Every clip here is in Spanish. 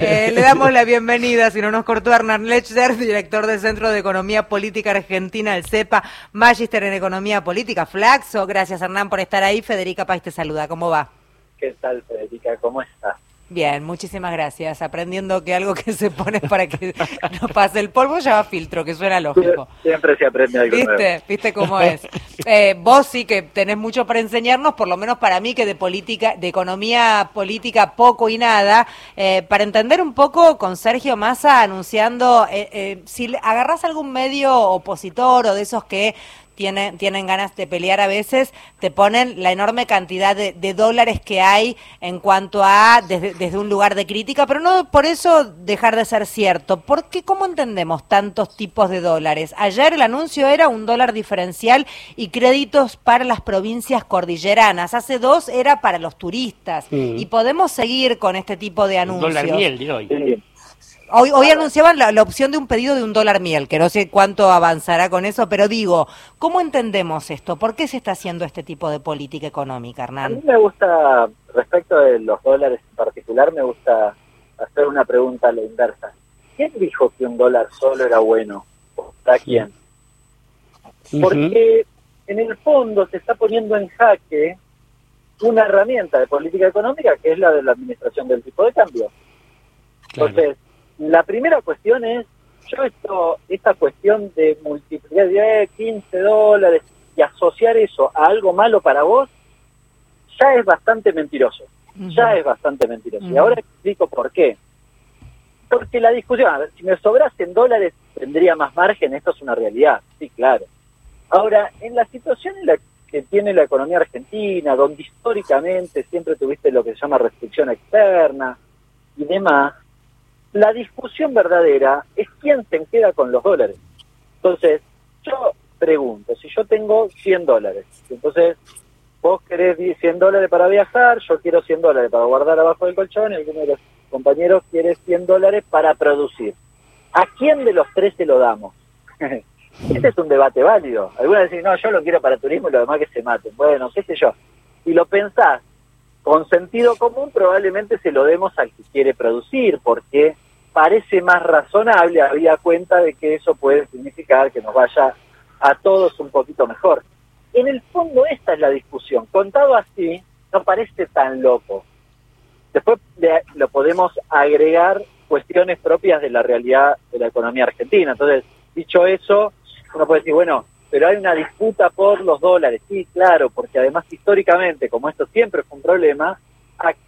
Eh, le damos la bienvenida, si no nos cortó Hernán Lechner, director del Centro de Economía Política Argentina, el CEPA, Magister en Economía Política, Flaxo. Gracias Hernán por estar ahí. Federica Pais te saluda. ¿Cómo va? ¿Qué tal, Federica? ¿Cómo estás? Bien, muchísimas gracias. Aprendiendo que algo que se pone para que no pase el polvo lleva filtro, que suena lógico. Siempre se aprende algo ¿Viste? nuevo. ¿Viste cómo es? Eh, vos sí que tenés mucho para enseñarnos, por lo menos para mí que de política, de economía política poco y nada, eh, para entender un poco con Sergio Massa anunciando, eh, eh, si agarrás algún medio opositor o de esos que tienen, tienen ganas de pelear a veces, te ponen la enorme cantidad de, de dólares que hay en cuanto a desde, desde, un lugar de crítica, pero no por eso dejar de ser cierto. ¿Por qué? ¿Cómo entendemos tantos tipos de dólares? Ayer el anuncio era un dólar diferencial y créditos para las provincias cordilleranas. Hace dos era para los turistas. Mm. Y podemos seguir con este tipo de anuncios. dólar miel de hoy. Hoy, hoy anunciaban la, la, opción de un pedido de un dólar miel, que no sé cuánto avanzará con eso, pero digo, ¿cómo entendemos esto? ¿Por qué se está haciendo este tipo de política económica, Hernán? A mí me gusta, respecto de los dólares en particular, me gusta hacer una pregunta a la inversa. ¿Quién dijo que un dólar solo era bueno? ¿Para quién? Porque en el fondo se está poniendo en jaque una herramienta de política económica que es la de la administración del tipo de cambio. Claro. Entonces, la primera cuestión es, yo esto, esta cuestión de multiplicar de 15 dólares y asociar eso a algo malo para vos, ya es bastante mentiroso. Uh -huh. Ya es bastante mentiroso. Uh -huh. Y ahora explico por qué. Porque la discusión, a ver, si me sobrasen dólares, tendría más margen, esto es una realidad, sí, claro. Ahora, en la situación en la que tiene la economía argentina, donde históricamente siempre tuviste lo que se llama restricción externa y demás, la discusión verdadera es quién se queda con los dólares. Entonces, yo pregunto, si yo tengo 100 dólares, entonces vos querés 100 dólares para viajar, yo quiero 100 dólares para guardar abajo del colchón y alguno de los compañeros quiere 100 dólares para producir. ¿A quién de los tres se lo damos? este es un debate válido. Algunos dicen, no, yo lo quiero para turismo y lo demás que se maten. Bueno, qué sé yo. Si lo pensás con sentido común, probablemente se lo demos al que quiere producir, porque parece más razonable, había cuenta de que eso puede significar que nos vaya a todos un poquito mejor. En el fondo esta es la discusión. Contado así, no parece tan loco. Después le, lo podemos agregar cuestiones propias de la realidad de la economía argentina. Entonces, dicho eso, uno puede decir, bueno, pero hay una disputa por los dólares. Sí, claro, porque además históricamente, como esto siempre fue un problema,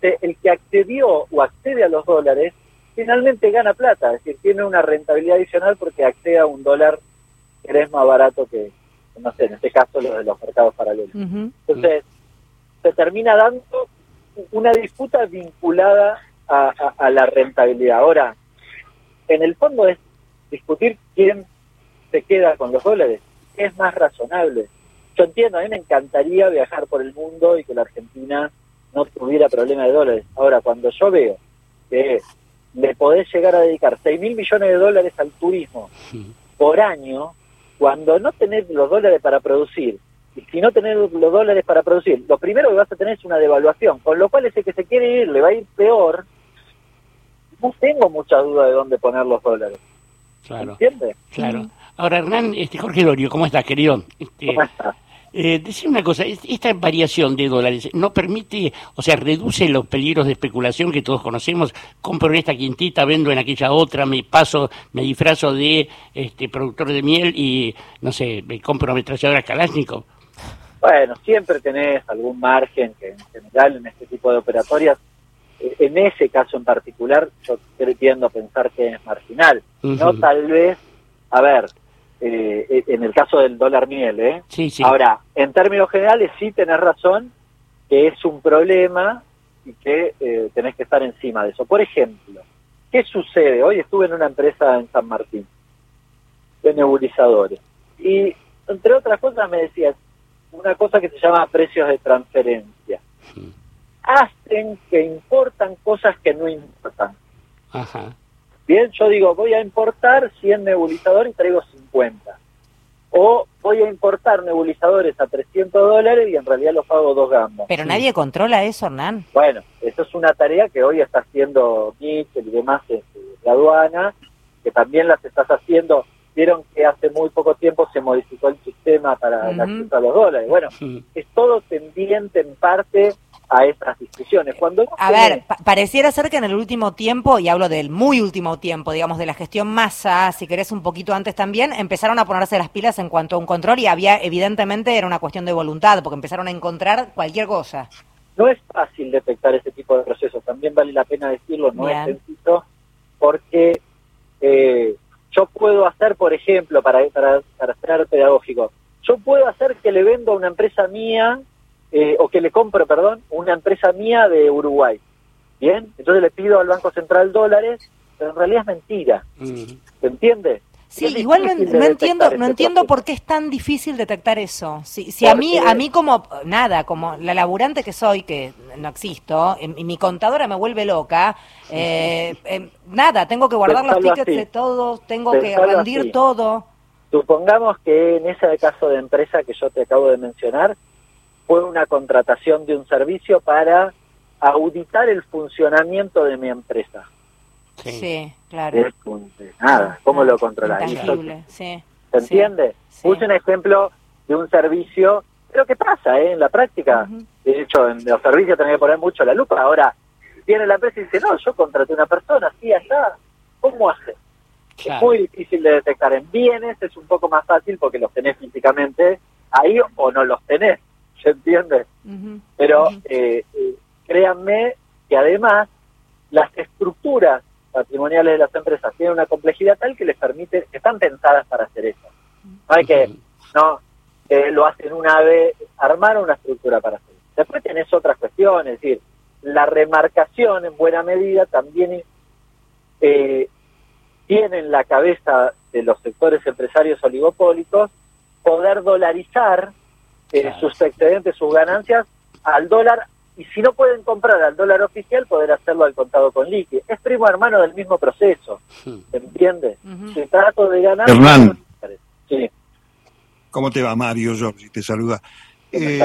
el que accedió o accede a los dólares finalmente gana plata, es decir, tiene una rentabilidad adicional porque accede a un dólar que es más barato que, no sé, en este caso lo de los mercados paralelos. Uh -huh. Entonces, se termina dando una disputa vinculada a, a, a, la rentabilidad. Ahora, en el fondo es discutir quién se queda con los dólares, es más razonable. Yo entiendo, a mí me encantaría viajar por el mundo y que la Argentina no tuviera problema de dólares. Ahora, cuando yo veo que le podés llegar a dedicar 6 mil millones de dólares al turismo sí. por año, cuando no tenés los dólares para producir, y si no tenés los dólares para producir, lo primero que vas a tener es una devaluación, con lo cual ese que se quiere ir le va a ir peor. No tengo mucha duda de dónde poner los dólares. Claro. ¿Entiendes? Claro. Ahora, Hernán, este, Jorge Dorio, ¿cómo estás, querido? Este, ¿Cómo estás? Eh, decir una cosa, esta variación de dólares no permite, o sea, reduce los peligros de especulación que todos conocemos. Compro en esta quintita, vendo en aquella otra, me paso, me disfrazo de este productor de miel y, no sé, me compro una ametralladora Kalashnikov. Bueno, siempre tenés algún margen que en general en este tipo de operatorias, eh, en ese caso en particular, yo tiendo a pensar que es marginal. Uh -huh. No tal vez, a ver, eh, en el caso del dólar miel, ¿eh? Sí, sí. Ahora, en términos generales sí tenés razón que es un problema y que eh, tenés que estar encima de eso. Por ejemplo, ¿qué sucede? Hoy estuve en una empresa en San Martín de nebulizadores y entre otras cosas me decías una cosa que se llama precios de transferencia. Sí. Hacen que importan cosas que no importan. Ajá. Bien, yo digo, voy a importar 100 nebulizadores y traigo 50. o voy a importar nebulizadores a 300 dólares y en realidad los pago dos gambas. Pero nadie controla eso, Hernán. Bueno, eso es una tarea que hoy está haciendo Mitchell y demás en la aduana, que también las estás haciendo. Vieron que hace muy poco tiempo se modificó el sistema para el acceso a los dólares. Bueno, es todo tendiente en parte a estas discusiones. Cuando a ver, pareciera ser que en el último tiempo, y hablo del muy último tiempo, digamos, de la gestión masa, si querés un poquito antes también, empezaron a ponerse las pilas en cuanto a un control y había, evidentemente, era una cuestión de voluntad, porque empezaron a encontrar cualquier cosa. No es fácil detectar ese tipo de procesos, también vale la pena decirlo, no es sencillo, porque eh, yo puedo hacer, por ejemplo, para, para, para ser pedagógico, yo puedo hacer que le vendo a una empresa mía eh, o que le compro, perdón, una empresa mía de Uruguay. Bien, entonces le pido al Banco Central dólares, pero en realidad es mentira. ¿Se entiende? Sí, igual no, entiendo, no entiendo por qué es tan difícil detectar eso. Si, si a mí, a mí como nada, como la laburante que soy, que no existo, y mi contadora me vuelve loca, eh, eh, nada, tengo que guardar los tickets de todo, tengo que rendir todo. Supongamos que en ese caso de empresa que yo te acabo de mencionar, fue una contratación de un servicio para auditar el funcionamiento de mi empresa. Sí, claro. nada, ¿cómo lo controlas? Sí, ¿Se entiende? Puse un ejemplo de un servicio, pero ¿qué pasa eh, en la práctica? De hecho, en los servicios tenés que poner mucho la lupa. Ahora, viene la empresa y dice, no, yo contraté una persona, sí, allá. ¿Cómo hace? Es muy difícil de detectar. En bienes es un poco más fácil porque los tenés físicamente ahí o no los tenés. ¿Se entiende? Pero eh, eh, créanme que además las estructuras patrimoniales de las empresas tienen una complejidad tal que les permite, están pensadas para hacer eso. No hay que, no, lo hacen una vez, armar una estructura para hacer Después tenés otras cuestiones, es decir, la remarcación en buena medida también eh, tiene en la cabeza de los sectores empresarios oligopólicos poder dolarizar eh, sus excedentes, sus ganancias al dólar y si no pueden comprar al dólar oficial, poder hacerlo al contado con liqui. Es primo hermano del mismo proceso, ¿se entiende? Se trata de ganar... Hernán, sí. ¿cómo te va Mario? Jorge te saluda. Eh,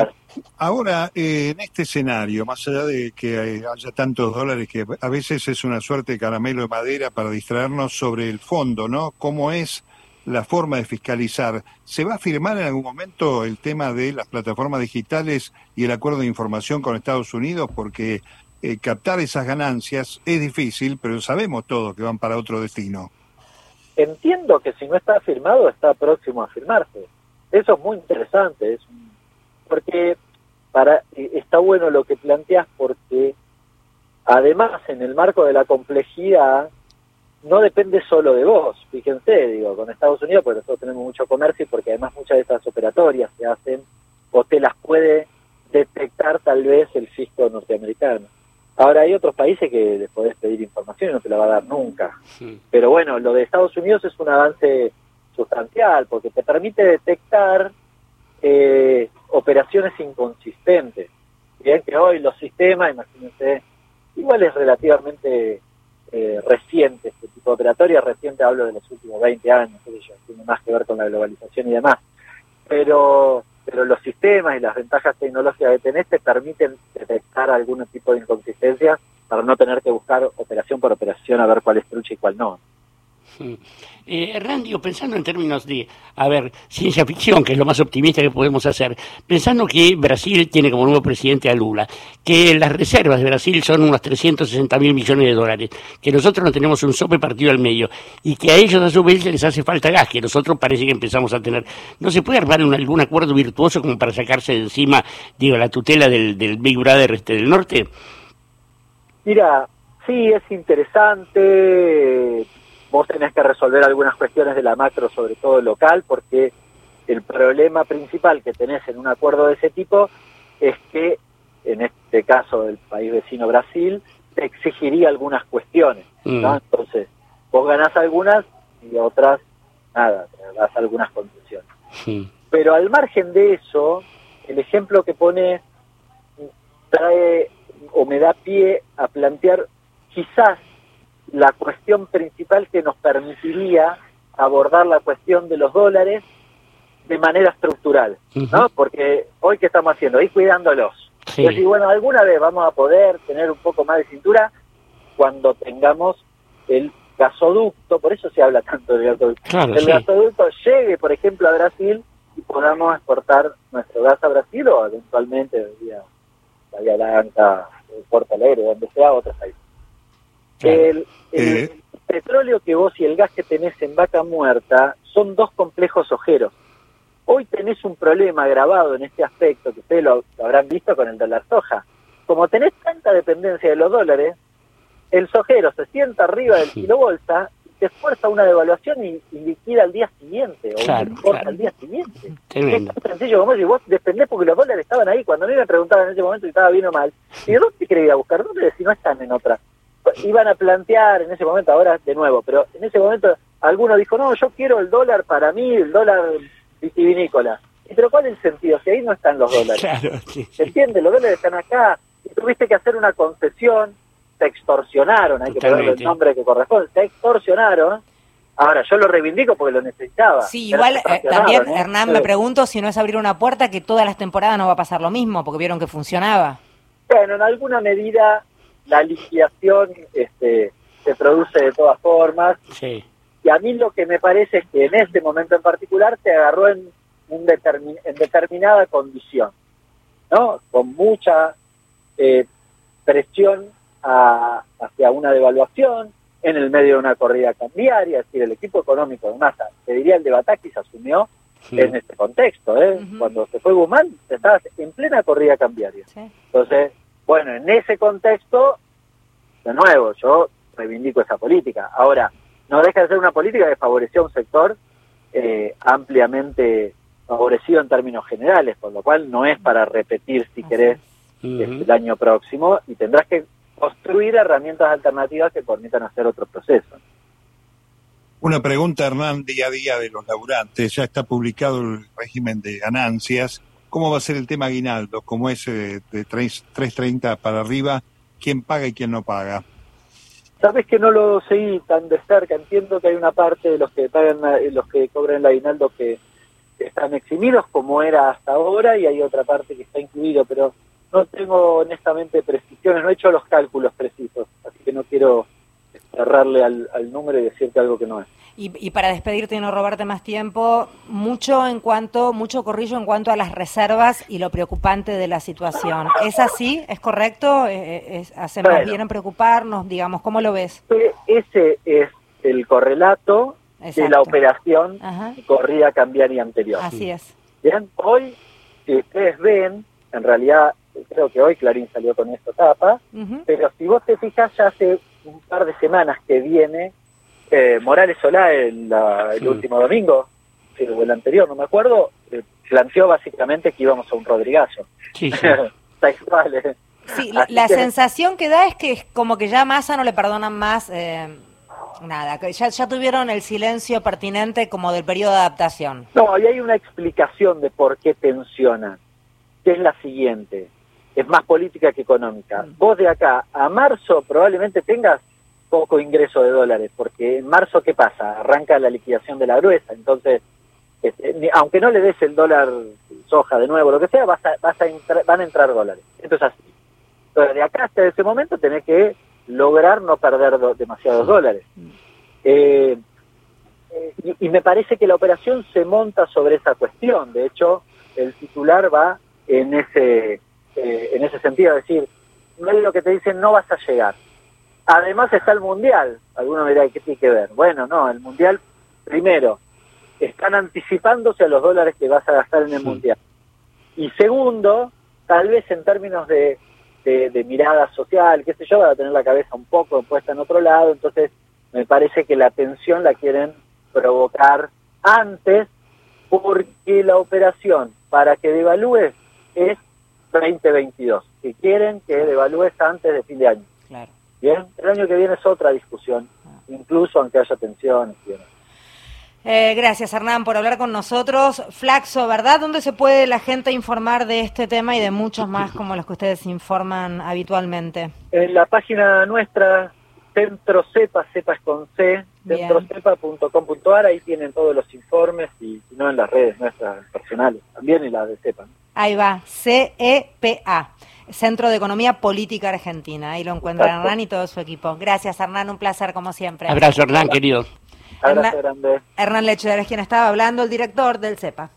ahora, eh, en este escenario, más allá de que haya tantos dólares que a veces es una suerte de caramelo de madera para distraernos sobre el fondo, ¿no? ¿Cómo es la forma de fiscalizar. ¿Se va a firmar en algún momento el tema de las plataformas digitales y el acuerdo de información con Estados Unidos? Porque eh, captar esas ganancias es difícil, pero sabemos todos que van para otro destino. Entiendo que si no está firmado, está próximo a firmarse. Eso es muy interesante, es porque para eh, está bueno lo que planteas porque además en el marco de la complejidad no depende solo de vos, fíjense, digo, con Estados Unidos, porque nosotros tenemos mucho comercio y porque además muchas de estas operatorias se hacen o te las puede detectar tal vez el fisco norteamericano. Ahora hay otros países que les podés pedir información y no te la va a dar nunca. Pero bueno, lo de Estados Unidos es un avance sustancial porque te permite detectar eh, operaciones inconsistentes. Bien que hoy los sistemas, imagínense, igual es relativamente eh, reciente, operatoria, reciente hablo de los últimos 20 años, tiene más que ver con la globalización y demás. Pero, pero los sistemas y las ventajas tecnológicas que tenés te permiten detectar algún tipo de inconsistencia para no tener que buscar operación por operación a ver cuál es trucha y cuál no. Eh, Randy, pensando en términos de, a ver, ciencia ficción, que es lo más optimista que podemos hacer, pensando que Brasil tiene como nuevo presidente a Lula, que las reservas de Brasil son unos 360 mil millones de dólares, que nosotros no tenemos un sope partido al medio, y que a ellos a su vez les hace falta gas, que nosotros parece que empezamos a tener. ¿No se puede armar algún acuerdo virtuoso como para sacarse de encima, digo, la tutela del, del Big Brother este del norte? Mira, sí, es interesante vos tenés que resolver algunas cuestiones de la macro, sobre todo local, porque el problema principal que tenés en un acuerdo de ese tipo es que, en este caso del país vecino Brasil, te exigiría algunas cuestiones. ¿no? Mm. Entonces, vos ganás algunas y otras, nada, te das algunas condiciones. Pero al margen de eso, el ejemplo que pone trae o me da pie a plantear quizás la cuestión principal que nos permitiría abordar la cuestión de los dólares de manera estructural, ¿no? Porque hoy que estamos haciendo, ir cuidándolos. Y bueno, alguna vez vamos a poder tener un poco más de cintura cuando tengamos el gasoducto, por eso se habla tanto del gasoducto, el gasoducto llegue, por ejemplo, a Brasil y podamos exportar nuestro gas a Brasil o eventualmente vía Bahía Blanca, Puerto Alegre, donde sea, otros países. El, eh. petróleo que vos y el gas que tenés en vaca muerta son dos complejos ojeros. Hoy tenés un problema agravado en este aspecto, que ustedes lo, habrán visto con el dólar soja. Como tenés tanta dependencia de los dólares, el sojero se sienta arriba del kilo bolsa te fuerza una devaluación y, liquida al día siguiente, o claro, al día siguiente. Es tan sencillo como si vos dependés porque los dólares estaban ahí, cuando me iban preguntar en ese momento si estaba bien o mal, ¿y de dónde quería ir a buscar? ¿Dónde si no están en otra? Iban a plantear en ese momento, ahora de nuevo, pero en ese momento alguno dijo, no, yo quiero el dólar para mí, el dólar vitivinícola. Pero ¿cuál es el sentido? Si ahí no están los dólares. Claro, sí, ¿Entiendes? Los dólares están acá. Y tuviste que hacer una concesión se extorsionaron, hay que ponerle el nombre que corresponde, se extorsionaron. Ahora, yo lo reivindico porque lo necesitaba. Sí, igual eh, también, ¿eh? Hernán, me pregunto si no es abrir una puerta que todas las temporadas no va a pasar lo mismo, porque vieron que funcionaba. Bueno, en alguna medida la liquidación este, se produce de todas formas. Sí. Y a mí lo que me parece es que en este momento en particular se agarró en, un en determinada condición, ¿no? Con mucha eh, presión a, hacia una devaluación, en el medio de una corrida cambiaria, es decir, el equipo económico de Massa, te diría el de Bataki se asumió en este contexto, ¿eh? cuando se fue Guzmán, estabas en plena corrida cambiaria. Entonces, bueno, en ese contexto, de nuevo, yo reivindico esa política. Ahora, no deja de ser una política que favoreció a un sector eh, ampliamente favorecido en términos generales, por lo cual no es para repetir, si querés, el año próximo, y tendrás que construir herramientas alternativas que permitan hacer otro proceso. Una pregunta, Hernán, día a día de los laburantes. Ya está publicado el régimen de ganancias. ¿Cómo va a ser el tema aguinaldo? ¿Cómo es eh, de 3.30 para arriba? ¿Quién paga y quién no paga? Sabes que no lo seguí tan de cerca. Entiendo que hay una parte de los que pagan, eh, los que cobran el aguinaldo que están eximidos, como era hasta ahora, y hay otra parte que está incluido, pero no tengo honestamente precisiones, no he hecho los cálculos precisos, así que no quiero cerrarle al, número y decirte algo que no es. Y, para despedirte y no robarte más tiempo, mucho en cuanto, mucho corrillo en cuanto a las reservas y lo preocupante de la situación. ¿Es así? ¿Es correcto? Eh, eh, ¿Hacemos bien en preocuparnos? Digamos, ¿cómo lo ves? Ese es el correlato de la operación corrida cambiaria anterior. Así es. Bien, hoy, si ustedes ven, en realidad creo que hoy Clarín salió con esta etapa, pero si vos te fijas, ya hace un par de semanas que viene eh, Morales Solá el, el último domingo, o el anterior, no me acuerdo, eh, planteó básicamente que íbamos a un Rodrigazo. Sí, sí. Eh. Sí, la, sensación que da es que es como que ya a Massa no le perdonan más nada, que ya, ya tuvieron el silencio pertinente como del periodo de adaptación. No, y hay una explicación de por qué tensionan, que es la siguiente es más política que económica. Mm. Vos de acá a marzo probablemente tengas poco ingreso de dólares, porque en marzo, ¿qué pasa? Arranca la liquidación de la gruesa, entonces, este, aunque no le des el dólar soja de nuevo, lo que sea, vas a, vas a van a entrar dólares. Entonces, así. Entonces, de acá hasta ese momento tenés que lograr no perder demasiados dólares. Mm. Eh, y, y, me parece que la operación se monta sobre esa cuestión. De hecho, el titular va en ese eh, en ese sentido, decir, no es lo que te dicen, no vas a llegar. Además está el Mundial. Alguno me dirá, ¿qué tiene que ver? Bueno, no, el Mundial, primero, están anticipándose a los dólares que vas a gastar en el Mundial. Y segundo, tal vez en términos de, de, mirada social, qué sé yo, va a tener la cabeza un poco puesta en otro lado, entonces me parece que la atención la quieren provocar antes porque la operación para que devalúe es 2022, que quieren que devalúes antes de fin de año. Claro. Bien, el año que viene es otra discusión, ah. incluso aunque haya tensiones. Eh, gracias Hernán por hablar con nosotros. Flaxo, ¿verdad? ¿Dónde se puede la gente informar de este tema y de muchos más como los que ustedes informan habitualmente? En la página nuestra Centro Cepa, Cepa es con C, centrocepa.com.ar, ahí tienen todos los informes y si no en las redes nuestras personales, también en las de Cepa. Ahí va, CEPA. Centro de Economía Política Argentina. Ahí lo encuentra Hernán y todo su equipo. Gracias, Hernán. Un placer, como siempre. Abrazo, Hernán, querido. Abrazo grande. Hernán Lecher es quien estaba hablando, el director del CEPA.